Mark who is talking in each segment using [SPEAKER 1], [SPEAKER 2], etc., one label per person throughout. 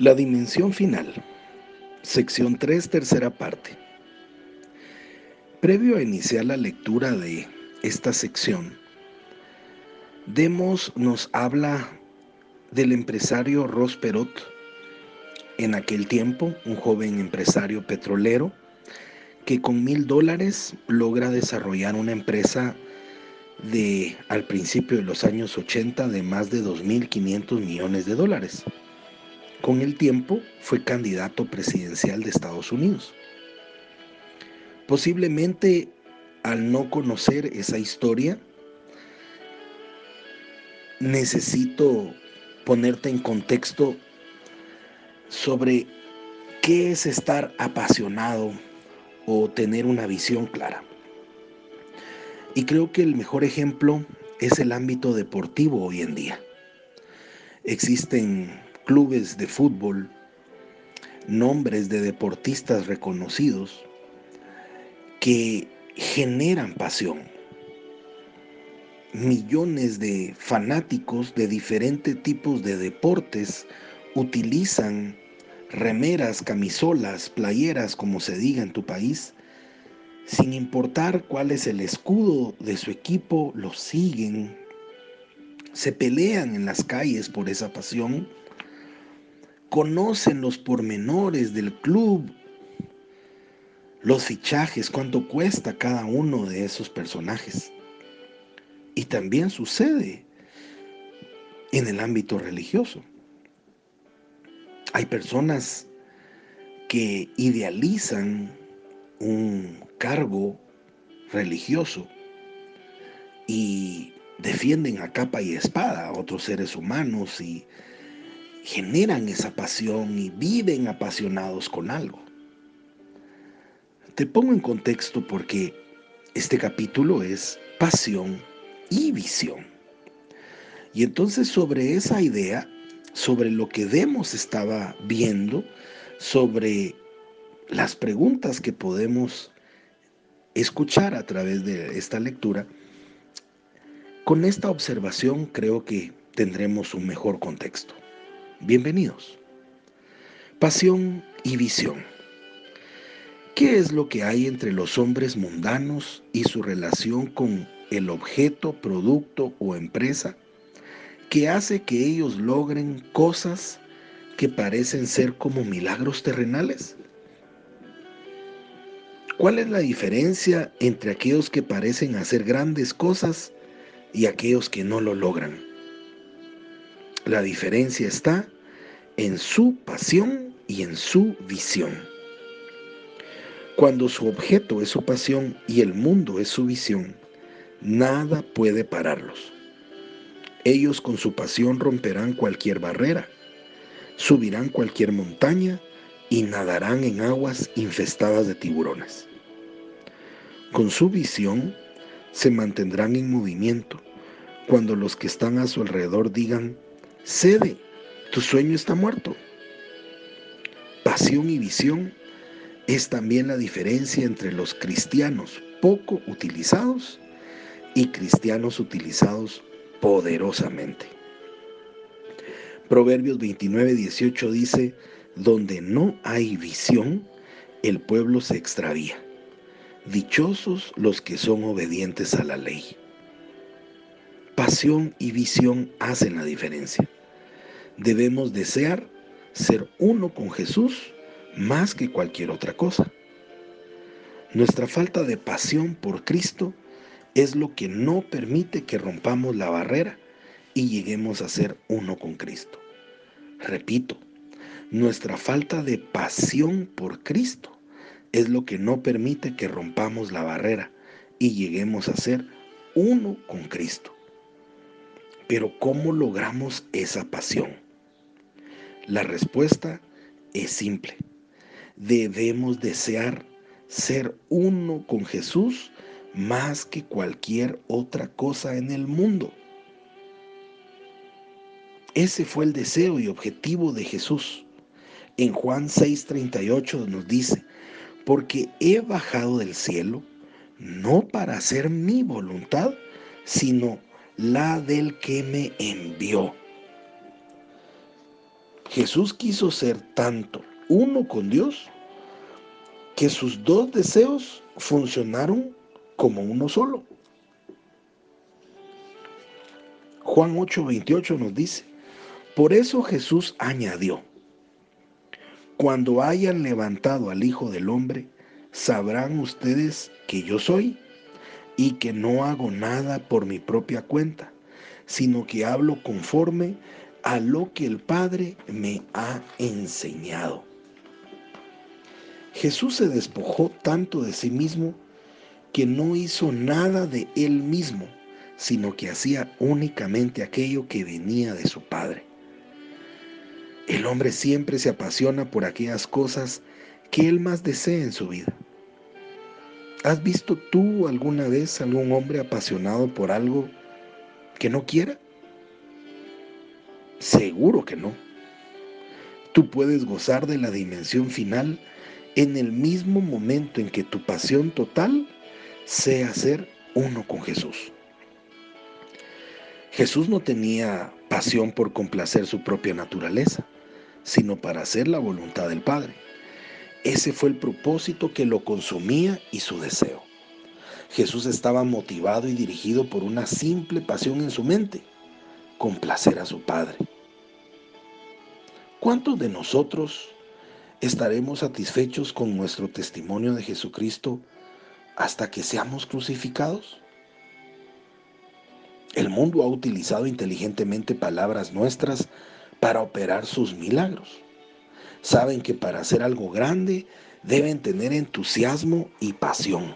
[SPEAKER 1] La dimensión final. Sección 3, tercera parte. Previo a iniciar la lectura de esta sección, Demos nos habla del empresario Ross Perot, en aquel tiempo un joven empresario petrolero que con mil dólares logra desarrollar una empresa de al principio de los años 80 de más de 2.500 millones de dólares. Con el tiempo fue candidato presidencial de Estados Unidos. Posiblemente al no conocer esa historia, necesito ponerte en contexto sobre qué es estar apasionado o tener una visión clara. Y creo que el mejor ejemplo es el ámbito deportivo hoy en día. Existen clubes de fútbol, nombres de deportistas reconocidos que generan pasión. Millones de fanáticos de diferentes tipos de deportes utilizan remeras, camisolas, playeras, como se diga en tu país, sin importar cuál es el escudo de su equipo, lo siguen, se pelean en las calles por esa pasión conocen los pormenores del club, los fichajes, cuánto cuesta cada uno de esos personajes. Y también sucede en el ámbito religioso. Hay personas que idealizan un cargo religioso y defienden a capa y espada a otros seres humanos y generan esa pasión y viven apasionados con algo. Te pongo en contexto porque este capítulo es pasión y visión. Y entonces sobre esa idea, sobre lo que Demos estaba viendo, sobre las preguntas que podemos escuchar a través de esta lectura, con esta observación creo que tendremos un mejor contexto. Bienvenidos. Pasión y visión. ¿Qué es lo que hay entre los hombres mundanos y su relación con el objeto, producto o empresa que hace que ellos logren cosas que parecen ser como milagros terrenales? ¿Cuál es la diferencia entre aquellos que parecen hacer grandes cosas y aquellos que no lo logran? La diferencia está en su pasión y en su visión. Cuando su objeto es su pasión y el mundo es su visión, nada puede pararlos. Ellos con su pasión romperán cualquier barrera, subirán cualquier montaña y nadarán en aguas infestadas de tiburones. Con su visión se mantendrán en movimiento cuando los que están a su alrededor digan, Cede, tu sueño está muerto. Pasión y visión es también la diferencia entre los cristianos poco utilizados y cristianos utilizados poderosamente. Proverbios 29, 18 dice, donde no hay visión, el pueblo se extravía. Dichosos los que son obedientes a la ley. Pasión y visión hacen la diferencia. Debemos desear ser uno con Jesús más que cualquier otra cosa. Nuestra falta de pasión por Cristo es lo que no permite que rompamos la barrera y lleguemos a ser uno con Cristo. Repito, nuestra falta de pasión por Cristo es lo que no permite que rompamos la barrera y lleguemos a ser uno con Cristo. Pero ¿cómo logramos esa pasión? La respuesta es simple. Debemos desear ser uno con Jesús más que cualquier otra cosa en el mundo. Ese fue el deseo y objetivo de Jesús. En Juan 6:38 nos dice, porque he bajado del cielo no para hacer mi voluntad, sino la del que me envió. Jesús quiso ser tanto uno con Dios que sus dos deseos funcionaron como uno solo. Juan 8:28 nos dice, por eso Jesús añadió, cuando hayan levantado al Hijo del Hombre, sabrán ustedes que yo soy y que no hago nada por mi propia cuenta, sino que hablo conforme a lo que el Padre me ha enseñado. Jesús se despojó tanto de sí mismo que no hizo nada de él mismo, sino que hacía únicamente aquello que venía de su Padre. El hombre siempre se apasiona por aquellas cosas que él más desea en su vida. ¿Has visto tú alguna vez algún hombre apasionado por algo que no quiera? Seguro que no. Tú puedes gozar de la dimensión final en el mismo momento en que tu pasión total sea ser uno con Jesús. Jesús no tenía pasión por complacer su propia naturaleza, sino para hacer la voluntad del Padre. Ese fue el propósito que lo consumía y su deseo. Jesús estaba motivado y dirigido por una simple pasión en su mente, complacer a su Padre. ¿Cuántos de nosotros estaremos satisfechos con nuestro testimonio de Jesucristo hasta que seamos crucificados? El mundo ha utilizado inteligentemente palabras nuestras para operar sus milagros. Saben que para hacer algo grande deben tener entusiasmo y pasión.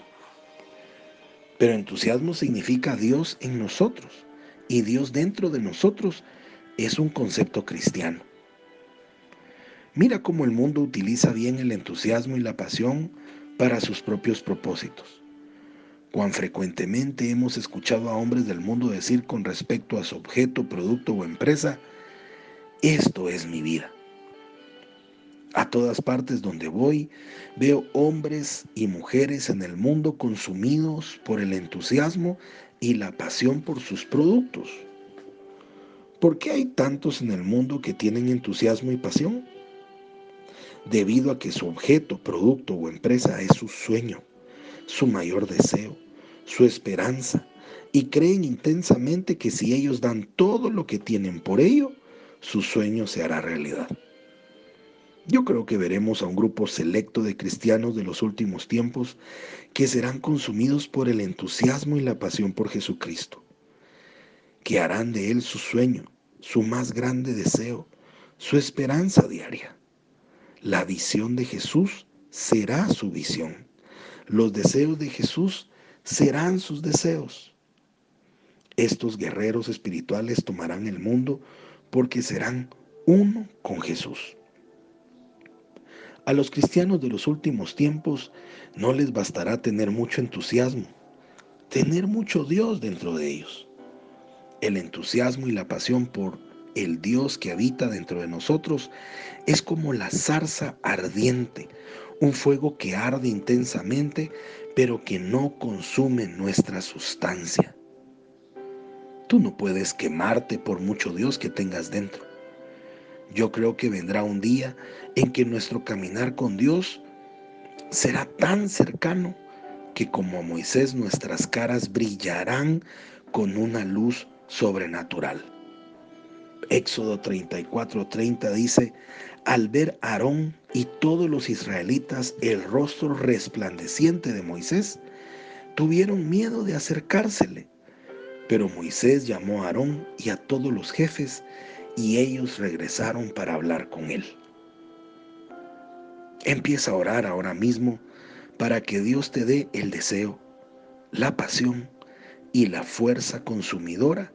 [SPEAKER 1] Pero entusiasmo significa Dios en nosotros y Dios dentro de nosotros es un concepto cristiano. Mira cómo el mundo utiliza bien el entusiasmo y la pasión para sus propios propósitos. Cuán frecuentemente hemos escuchado a hombres del mundo decir con respecto a su objeto, producto o empresa, esto es mi vida. Todas partes donde voy, veo hombres y mujeres en el mundo consumidos por el entusiasmo y la pasión por sus productos. ¿Por qué hay tantos en el mundo que tienen entusiasmo y pasión? debido a que su objeto, producto o empresa es su sueño, su mayor deseo, su esperanza, y creen intensamente que si ellos dan todo lo que tienen por ello, su sueño se hará realidad. Yo creo que veremos a un grupo selecto de cristianos de los últimos tiempos que serán consumidos por el entusiasmo y la pasión por Jesucristo, que harán de Él su sueño, su más grande deseo, su esperanza diaria. La visión de Jesús será su visión. Los deseos de Jesús serán sus deseos. Estos guerreros espirituales tomarán el mundo porque serán uno con Jesús. A los cristianos de los últimos tiempos no les bastará tener mucho entusiasmo, tener mucho Dios dentro de ellos. El entusiasmo y la pasión por el Dios que habita dentro de nosotros es como la zarza ardiente, un fuego que arde intensamente, pero que no consume nuestra sustancia. Tú no puedes quemarte por mucho Dios que tengas dentro. Yo creo que vendrá un día en que nuestro caminar con Dios será tan cercano que como a Moisés nuestras caras brillarán con una luz sobrenatural. Éxodo 34, 30 dice, al ver Aarón y todos los israelitas el rostro resplandeciente de Moisés, tuvieron miedo de acercársele. Pero Moisés llamó a Aarón y a todos los jefes y ellos regresaron para hablar con él. Empieza a orar ahora mismo para que Dios te dé el deseo, la pasión y la fuerza consumidora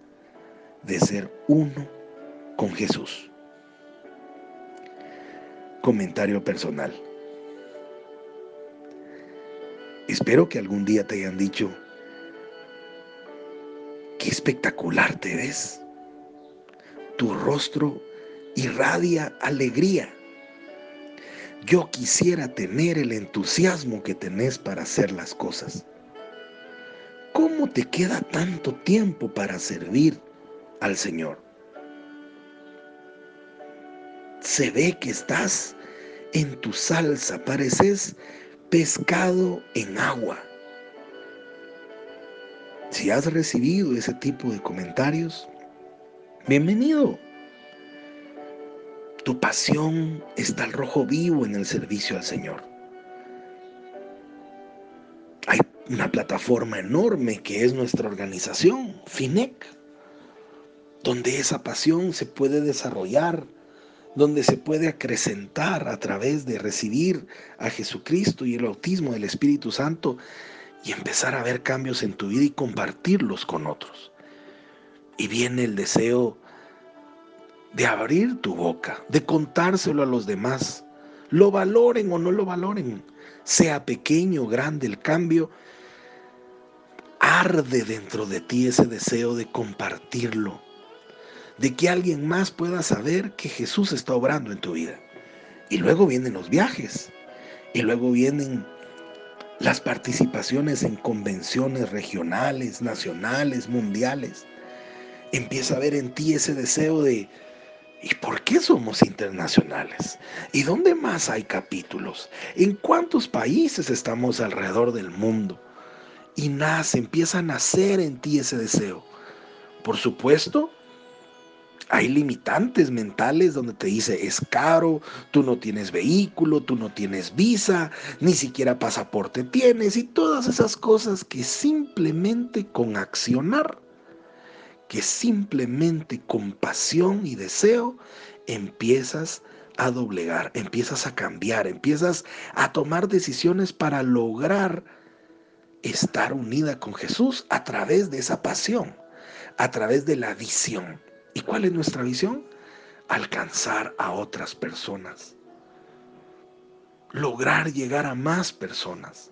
[SPEAKER 1] de ser uno con Jesús. Comentario personal. Espero que algún día te hayan dicho, qué espectacular te ves. Tu rostro irradia alegría. Yo quisiera tener el entusiasmo que tenés para hacer las cosas. ¿Cómo te queda tanto tiempo para servir al Señor? Se ve que estás en tu salsa, pareces pescado en agua. Si has recibido ese tipo de comentarios, bienvenido. Tu pasión está al rojo vivo en el servicio al Señor. Hay una plataforma enorme que es nuestra organización, FINEC, donde esa pasión se puede desarrollar, donde se puede acrecentar a través de recibir a Jesucristo y el bautismo del Espíritu Santo y empezar a ver cambios en tu vida y compartirlos con otros. Y viene el deseo de abrir tu boca, de contárselo a los demás, lo valoren o no lo valoren, sea pequeño o grande el cambio, arde dentro de ti ese deseo de compartirlo, de que alguien más pueda saber que Jesús está obrando en tu vida. Y luego vienen los viajes, y luego vienen las participaciones en convenciones regionales, nacionales, mundiales. Empieza a ver en ti ese deseo de, ¿y por qué somos internacionales? ¿Y dónde más hay capítulos? ¿En cuántos países estamos alrededor del mundo? Y nace, empieza a nacer en ti ese deseo. Por supuesto, hay limitantes mentales donde te dice es caro, tú no tienes vehículo, tú no tienes visa, ni siquiera pasaporte tienes y todas esas cosas que simplemente con accionar, que simplemente con pasión y deseo empiezas a doblegar, empiezas a cambiar, empiezas a tomar decisiones para lograr estar unida con Jesús a través de esa pasión, a través de la visión. ¿Y cuál es nuestra visión? Alcanzar a otras personas. Lograr llegar a más personas.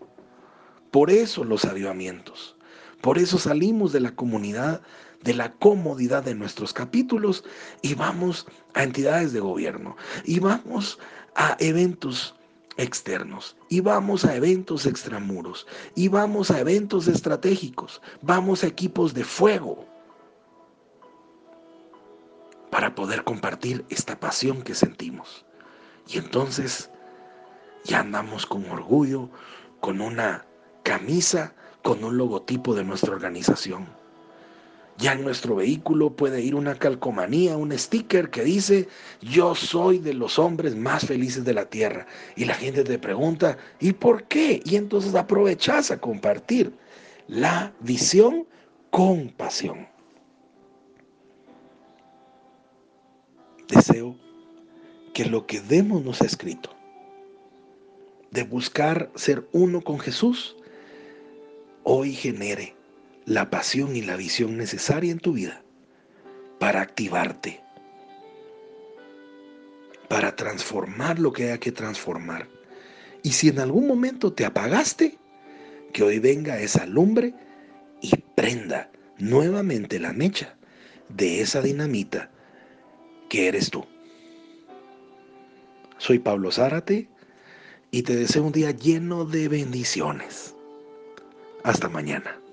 [SPEAKER 1] Por eso los avivamientos. Por eso salimos de la comunidad, de la comodidad de nuestros capítulos y vamos a entidades de gobierno. Y vamos a eventos externos y vamos a eventos extramuros y vamos a eventos estratégicos, vamos a equipos de fuego para poder compartir esta pasión que sentimos. Y entonces ya andamos con orgullo, con una camisa, con un logotipo de nuestra organización. Ya en nuestro vehículo puede ir una calcomanía, un sticker que dice, yo soy de los hombres más felices de la tierra. Y la gente te pregunta, ¿y por qué? Y entonces aprovechas a compartir la visión con pasión. Deseo que lo que demos nos ha escrito, de buscar ser uno con Jesús, hoy genere la pasión y la visión necesaria en tu vida para activarte, para transformar lo que haya que transformar. Y si en algún momento te apagaste, que hoy venga esa lumbre y prenda nuevamente la mecha de esa dinamita que eres tú. Soy Pablo Zárate y te deseo un día lleno de bendiciones. Hasta mañana.